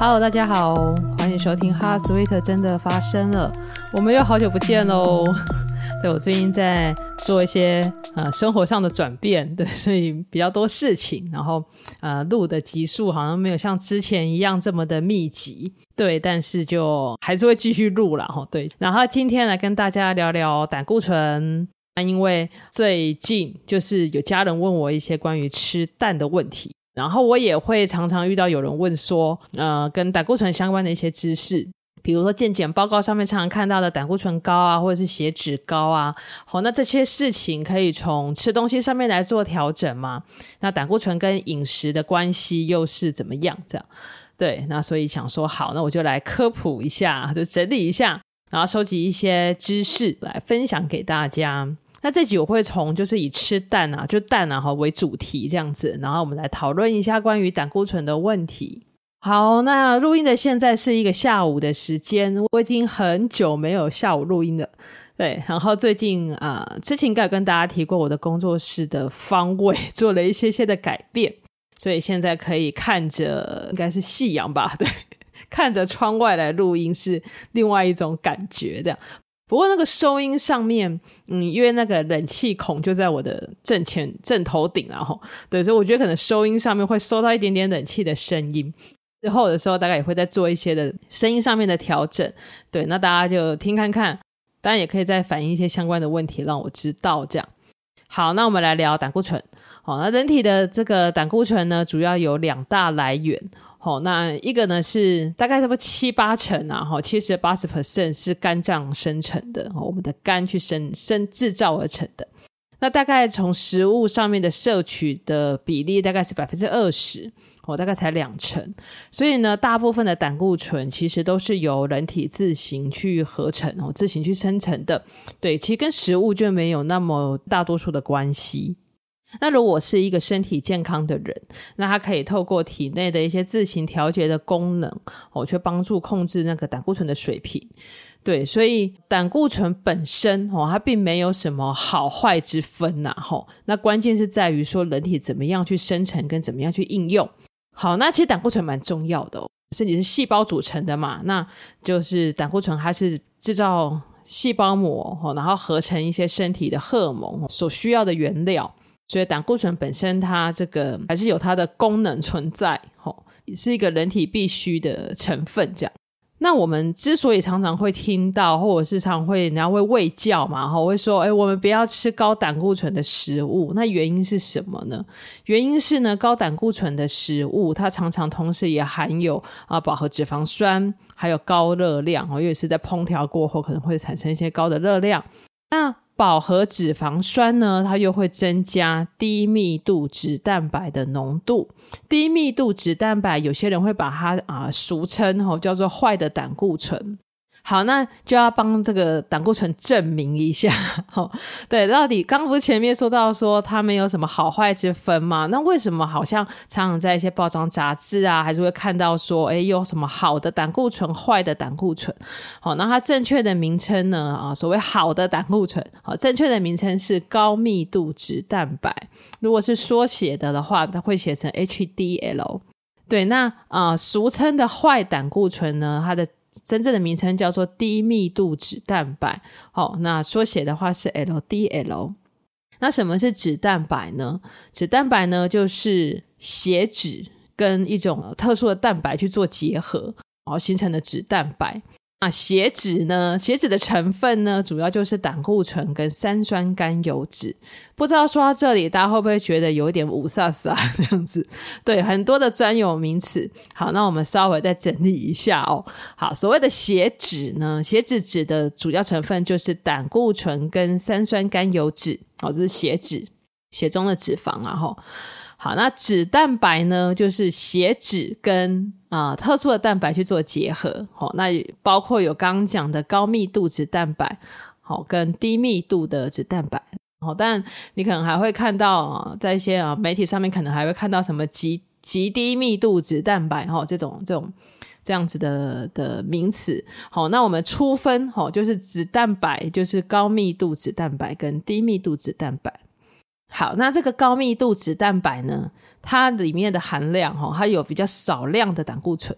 Hello，大家好，欢迎收听《哈 Sweet 真的发生了》，我们又好久不见喽。对，我最近在做一些呃生活上的转变，对，所以比较多事情，然后呃录的集数好像没有像之前一样这么的密集，对，但是就还是会继续录了哈，对。然后今天来跟大家聊聊胆固醇，那因为最近就是有家人问我一些关于吃蛋的问题。然后我也会常常遇到有人问说，呃，跟胆固醇相关的一些知识，比如说健检报告上面常常看到的胆固醇高啊，或者是血脂高啊，好，那这些事情可以从吃东西上面来做调整吗？那胆固醇跟饮食的关系又是怎么样？这样，对，那所以想说，好，那我就来科普一下，就整理一下，然后收集一些知识来分享给大家。那这集我会从就是以吃蛋啊，就蛋啊哈为主题这样子，然后我们来讨论一下关于胆固醇的问题。好，那录音的现在是一个下午的时间，我已经很久没有下午录音了。对，然后最近啊、之前应该跟大家提过我的工作室的方位做了一些些的改变，所以现在可以看着应该是夕阳吧？对，看着窗外来录音是另外一种感觉，这样。不过那个收音上面，嗯，因为那个冷气孔就在我的正前正头顶，然后对，所以我觉得可能收音上面会收到一点点冷气的声音。之后的时候，大概也会再做一些的声音上面的调整。对，那大家就听看看，当然也可以再反映一些相关的问题，让我知道这样。好，那我们来聊胆固醇。好，那人体的这个胆固醇呢，主要有两大来源。好，那一个呢是大概差不多七八成啊，哈，七十八十 percent 是肝脏生成的，我们的肝去生生制造而成的。那大概从食物上面的摄取的比例大概是百分之二十，哦，大概才两成。所以呢，大部分的胆固醇其实都是由人体自行去合成，哦，自行去生成的。对，其实跟食物就没有那么大多数的关系。那如果是一个身体健康的人，那他可以透过体内的一些自行调节的功能，哦，去帮助控制那个胆固醇的水平。对，所以胆固醇本身，哦，它并没有什么好坏之分呐，吼。那关键是在于说人体怎么样去生成跟怎么样去应用。好，那其实胆固醇蛮重要的哦，身体是细胞组成的嘛，那就是胆固醇它是制造细胞膜，然后合成一些身体的荷尔蒙所需要的原料。所以胆固醇本身，它这个还是有它的功能存在，吼，也是一个人体必需的成分。这样，那我们之所以常常会听到，或者是常会人家会喂教嘛，吼，会说，哎，我们不要吃高胆固醇的食物。那原因是什么呢？原因是呢，高胆固醇的食物，它常常同时也含有啊饱和脂肪酸，还有高热量哦，因为是在烹调过后可能会产生一些高的热量。那饱和脂肪酸呢，它又会增加低密度脂蛋白的浓度。低密度脂蛋白，有些人会把它啊、俗称吼叫做坏的胆固醇。好，那就要帮这个胆固醇证明一下，齁，对，到底刚不是前面说到说它没有什么好坏之分吗？那为什么好像常常在一些报章杂志啊，还是会看到说，诶，有什么好的胆固醇，坏的胆固醇？好，那它正确的名称呢？啊，所谓好的胆固醇，好，正确的名称是高密度脂蛋白。如果是缩写的的话，它会写成 HDL。对，那啊，俗称的坏胆固醇呢，它的真正的名称叫做低密度脂蛋白，好，那缩写的话是 LDL。那什么是脂蛋白呢？脂蛋白呢，就是血脂跟一种特殊的蛋白去做结合，然后形成的脂蛋白。啊，血脂呢？血脂的成分呢，主要就是胆固醇跟三酸甘油脂。不知道说到这里，大家会不会觉得有点雾煞煞这样子？对，很多的专有名词。好，那我们稍微再整理一下哦。好，所谓的血脂呢，血脂指的主要成分就是胆固醇跟三酸甘油脂。哦，这是血脂，血中的脂肪啊。吼。好，那脂蛋白呢，就是血脂跟啊、特殊的蛋白去做结合。好，那包括有刚刚讲的高密度脂蛋白，好，跟低密度的脂蛋白。好，但你可能还会看到啊，在一些啊媒体上面，可能还会看到什么极极低密度脂蛋白，哈，这种这种这样子的的名词。好，那我们初分，哈，就是脂蛋白，就是高密度脂蛋白跟低密度脂蛋白。好，那这个高密度脂蛋白呢，它里面的含量哈，它有比较少量的胆固醇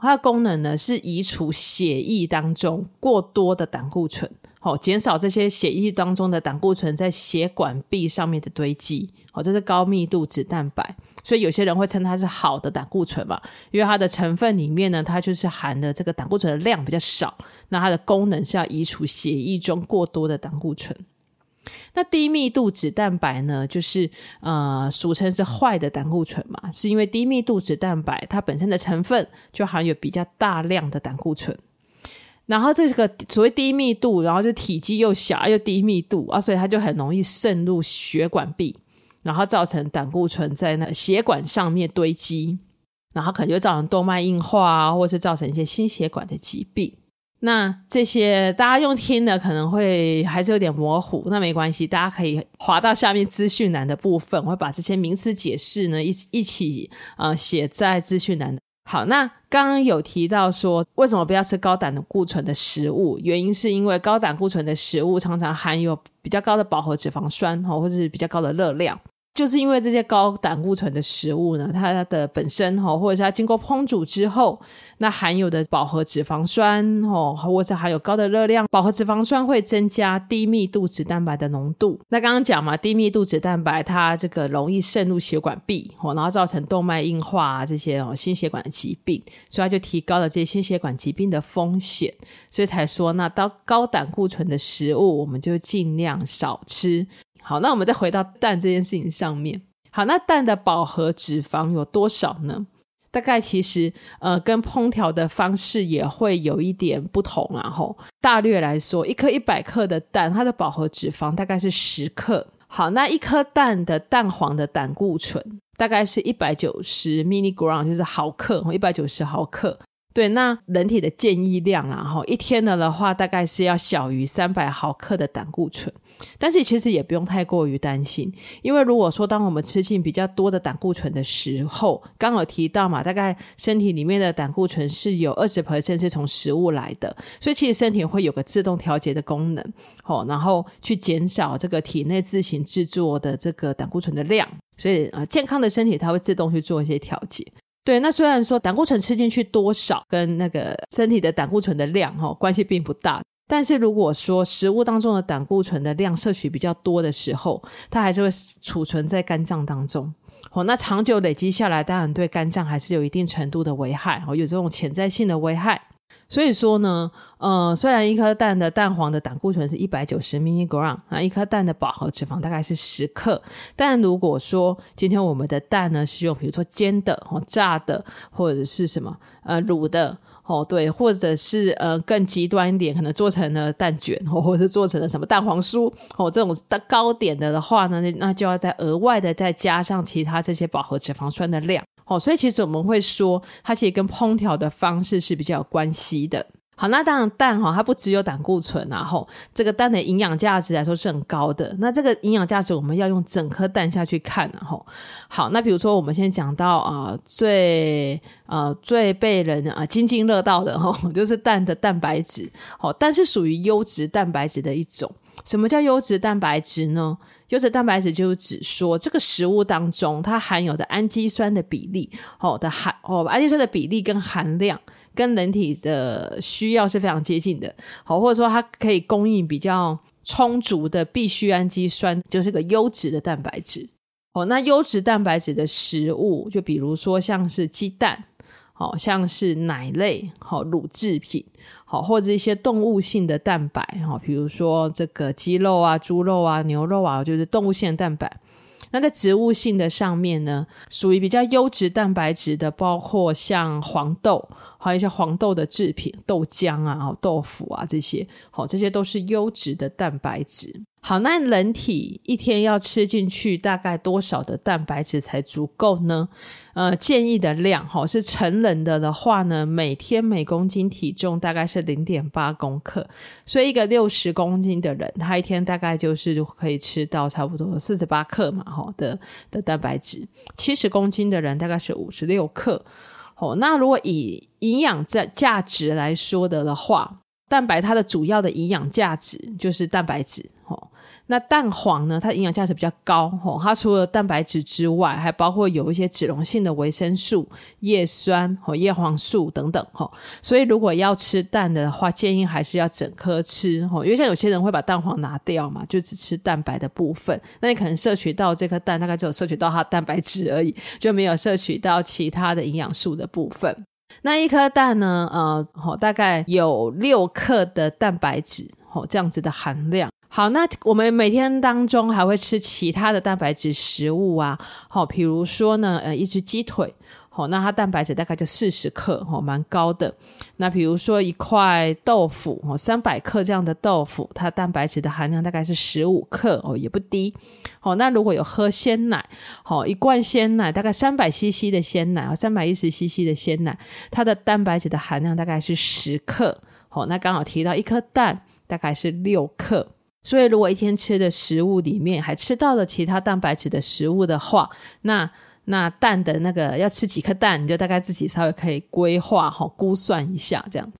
它的功能呢是移除血液当中过多的胆固醇，好，减少这些血液当中的胆固醇在血管壁上面的堆积。哦，这是高密度脂蛋白，所以有些人会称它是好的胆固醇嘛，因为它的成分里面呢，它就是含的这个胆固醇的量比较少，那它的功能是要移除血液中过多的胆固醇。那低密度脂蛋白呢，就是呃，俗称是坏的胆固醇嘛，是因为低密度脂蛋白它本身的成分就含有比较大量的胆固醇，然后这个所谓低密度，然后就体积又小又低密度啊，所以它就很容易渗入血管壁，然后造成胆固醇在那血管上面堆积，然后可能就造成动脉硬化啊，或是造成一些心血管的疾病。那这些大家用听的可能会还是有点模糊，那没关系，大家可以滑到下面资讯栏的部分，我会把这些名词解释呢一一起呃写在资讯栏。好，那刚刚有提到说为什么不要吃高胆固醇的食物，原因是因为高胆固醇的食物常常含有比较高的饱和脂肪酸哦，或者是比较高的热量。就是因为这些高胆固醇的食物呢，它的本身哈，或者是它经过烹煮之后，那含有的饱和脂肪酸哦，或者含有高的热量，饱和脂肪酸会增加低密度脂蛋白的浓度。那刚刚讲嘛，低密度脂蛋白它这个容易渗入血管壁哦，然后造成动脉硬化啊这些哦心血管的疾病，所以它就提高了这些心血管疾病的风险，所以才说那到高胆固醇的食物，我们就尽量少吃。好，那我们再回到蛋这件事情上面。好，那蛋的饱和脂肪有多少呢？大概其实呃，跟烹调的方式也会有一点不同啊。吼，大略来说，一颗一百克的蛋，它的饱和脂肪大概是十克。好，那一颗蛋的蛋黄的胆固醇大概是一百九十 milligram，就是毫克，一百九十毫克。对，那人体的建议量啊，哈，一天的的话，大概是要小于三百毫克的胆固醇。但是其实也不用太过于担心，因为如果说当我们吃进比较多的胆固醇的时候，刚有提到嘛，大概身体里面的胆固醇是有二十 percent 是从食物来的，所以其实身体会有个自动调节的功能，哦，然后去减少这个体内自行制作的这个胆固醇的量。所以啊，健康的身体它会自动去做一些调节。对，那虽然说胆固醇吃进去多少跟那个身体的胆固醇的量哈、哦、关系并不大，但是如果说食物当中的胆固醇的量摄取比较多的时候，它还是会储存在肝脏当中。哦，那长久累积下来，当然对肝脏还是有一定程度的危害，哦，有这种潜在性的危害。所以说呢，呃，虽然一颗蛋的蛋黄的胆固醇是一百九十 milligram 啊，一颗蛋的饱和脂肪大概是十克，但如果说今天我们的蛋呢是用比如说煎的哦炸的，或者是什么呃卤的哦，对，或者是呃更极端一点，可能做成了蛋卷哦，或者是做成了什么蛋黄酥哦这种的糕点的的话呢，那就要再额外的再加上其他这些饱和脂肪酸的量。哦，所以其实我们会说，它其实跟烹调的方式是比较有关系的。好，那当然蛋哈，它不只有胆固醇啊，吼，这个蛋的营养价值来说是很高的。那这个营养价值我们要用整颗蛋下去看啊，吼。好，那比如说我们先讲到啊、最呃最被人啊津津乐道的哈，就是蛋的蛋白质。好，蛋是属于优质蛋白质的一种。什么叫优质蛋白质呢？优质蛋白质就是指说，这个食物当中它含有的氨基酸的比例，哦的含哦氨基酸的比例跟含量跟人体的需要是非常接近的，好，或者说它可以供应比较充足的必需氨基酸，就是个优质的蛋白质。哦，那优质蛋白质的食物，就比如说像是鸡蛋。好像是奶类、好乳制品、好或者一些动物性的蛋白，哈，比如说这个鸡肉啊、猪肉啊、牛肉啊，就是动物性蛋白。那在植物性的上面呢，属于比较优质蛋白质的，包括像黄豆，还有一些黄豆的制品、豆浆啊、豆腐啊这些，好，这些都是优质的蛋白质。好，那人体一天要吃进去大概多少的蛋白质才足够呢？呃，建议的量哈，是成人的的话呢，每天每公斤体重大概是零点八公克，所以一个六十公斤的人，他一天大概就是可以吃到差不多四十八克嘛，哈的的蛋白质。七十公斤的人大概是五十六克。哦，那如果以营养价价值来说的的话，蛋白它的主要的营养价值就是蛋白质，吼。那蛋黄呢，它的营养价值比较高，吼。它除了蛋白质之外，还包括有一些脂溶性的维生素、叶酸、和叶黄素等等，吼。所以如果要吃蛋的话，建议还是要整颗吃，吼。因为像有些人会把蛋黄拿掉嘛，就只吃蛋白的部分，那你可能摄取到这颗蛋，大概只有摄取到它蛋白质而已，就没有摄取到其他的营养素的部分。那一颗蛋呢？呃，好，大概有六克的蛋白质，哦，这样子的含量。好，那我们每天当中还会吃其他的蛋白质食物啊，好，比如说呢，呃，一只鸡腿。哦，那它蛋白质大概就四十克，哦，蛮高的。那比如说一块豆腐，哦，三百克这样的豆腐，它蛋白质的含量大概是十五克，哦，也不低。哦，那如果有喝鲜奶，哦，一罐鲜奶大概三百 CC 的鲜奶，哦，三百一十 CC 的鲜奶，它的蛋白质的含量大概是十克。哦，那刚好提到一颗蛋大概是六克，所以如果一天吃的食物里面还吃到了其他蛋白质的食物的话，那那蛋的那个要吃几颗蛋，你就大概自己稍微可以规划哈，估算一下这样。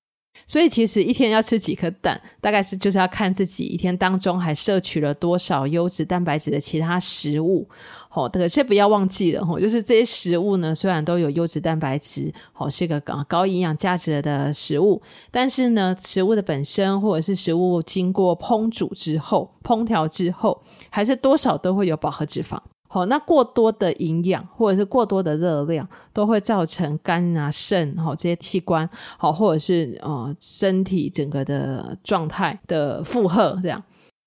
所以其实一天要吃几颗蛋，大概是就是要看自己一天当中还摄取了多少优质蛋白质的其他食物。哦，可是不要忘记了哈，就是这些食物呢，虽然都有优质蛋白质，哦，是一个高高营养价值的食物，但是呢，食物的本身或者是食物经过烹煮之后、烹调之后，还是多少都会有饱和脂肪。哦，那过多的营养或者是过多的热量，都会造成肝啊、肾哦这些器官好，或者是呃身体整个的状态的负荷这样，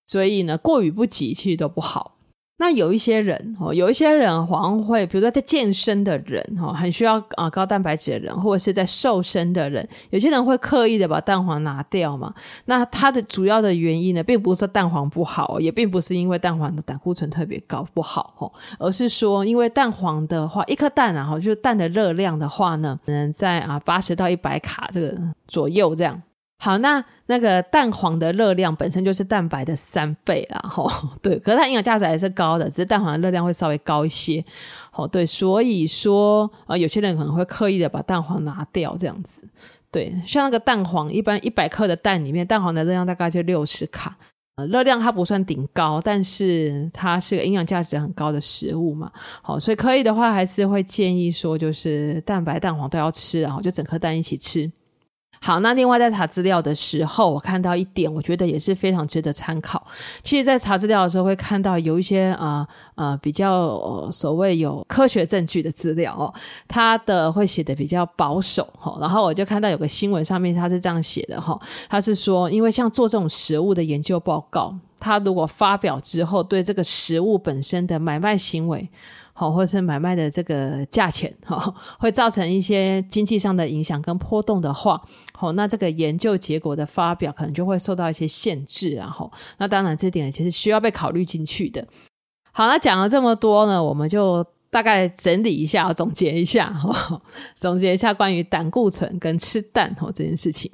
所以呢，过于不及其实都不好。那有一些人哦，有一些人好像会，比如说在健身的人哈，很需要啊高蛋白质的人，或者是在瘦身的人，有些人会刻意的把蛋黄拿掉嘛。那它的主要的原因呢，并不是说蛋黄不好，也并不是因为蛋黄的胆固醇特别高不好哦，而是说因为蛋黄的话，一颗蛋啊，就是蛋的热量的话呢，可能在啊八十到一百卡这个左右这样。好，那那个蛋黄的热量本身就是蛋白的三倍啦，吼，对，可是它营养价值还是高的，只是蛋黄的热量会稍微高一些，哦，对，所以说啊，有些人可能会刻意的把蛋黄拿掉，这样子，对，像那个蛋黄，一般一百克的蛋里面，蛋黄的热量大概就六十卡，呃，热量它不算顶高，但是它是个营养价值很高的食物嘛，好，所以可以的话，还是会建议说，就是蛋白蛋黄都要吃，然后就整颗蛋一起吃。好，那另外在查资料的时候，我看到一点，我觉得也是非常值得参考。其实，在查资料的时候，会看到有一些啊啊、比较、所谓有科学证据的资料哦，它的会写的比较保守哈。然后我就看到有个新闻上面，它是这样写的哈，它是说，因为像做这种食物的研究报告，它如果发表之后，对这个食物本身的买卖行为。好，或者是买卖的这个价钱，哈，会造成一些经济上的影响跟波动的话，哦，那这个研究结果的发表可能就会受到一些限制，然后，那当然这点其实需要被考虑进去的。好，那讲了这么多呢，我们就大概整理一下，总结一下，哈，总结一下关于胆固醇跟吃蛋，哦，这件事情。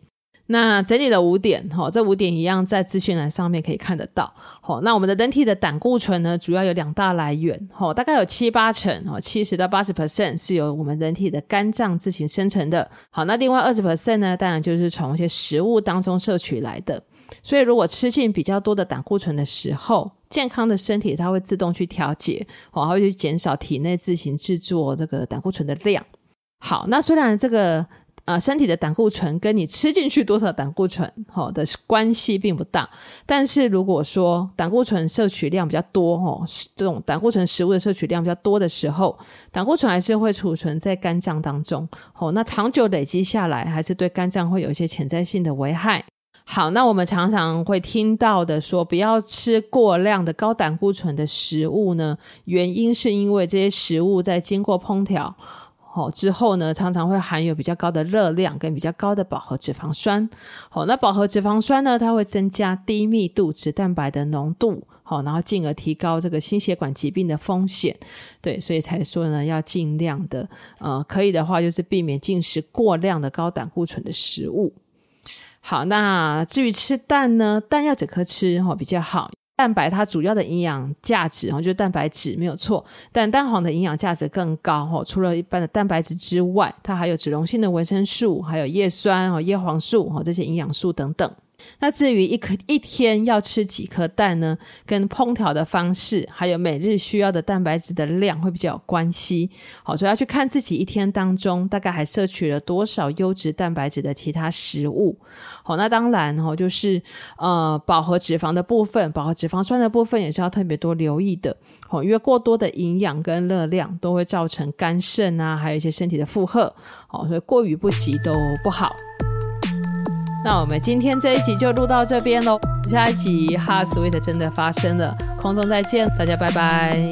那整理了五点，哈，这五点一样在资讯栏上面可以看得到。好，那我们的人体的胆固醇呢，主要有两大来源，哈，大概有七八成，哈，七十到八十 percent 是由我们人体的肝脏自行生成的。好，那另外二十 percent 呢，当然就是从一些食物当中摄取来的。所以，如果吃进比较多的胆固醇的时候，健康的身体它会自动去调节，哦，它会去减少体内自行制作这个胆固醇的量。好，那虽然这个。啊，身体的胆固醇跟你吃进去多少胆固醇，好的关系并不大。但是如果说胆固醇摄取量比较多，哦，这种胆固醇食物的摄取量比较多的时候，胆固醇还是会储存在肝脏当中，哦，那长久累积下来，还是对肝脏会有一些潜在性的危害。好，那我们常常会听到的说，不要吃过量的高胆固醇的食物呢，原因是因为这些食物在经过烹调。好，之后呢，常常会含有比较高的热量跟比较高的饱和脂肪酸。好，那饱和脂肪酸呢，它会增加低密度脂蛋白的浓度，好，然后进而提高这个心血管疾病的风险。对，所以才说呢，要尽量的，呃，可以的话就是避免进食过量的高胆固醇的食物。好，那至于吃蛋呢，蛋要整颗吃，哈，比较好。蛋白它主要的营养价值哦，就是蛋白质没有错，但蛋黄的营养价值更高哦。除了一般的蛋白质之外，它还有脂溶性的维生素，还有叶酸哦、叶黄素哦这些营养素等等。那至于一颗一天要吃几颗蛋呢？跟烹调的方式，还有每日需要的蛋白质的量会比较有关系。好，所以要去看自己一天当中大概还摄取了多少优质蛋白质的其他食物。好，那当然哦，就是呃饱和脂肪的部分，饱和脂肪酸的部分也是要特别多留意的。好，因为过多的营养跟热量都会造成肝肾啊，还有一些身体的负荷。好，所以过于不及都不好。那我们今天这一集就录到这边喽，下一集哈兹威特真的发生了，空中再见，大家拜拜。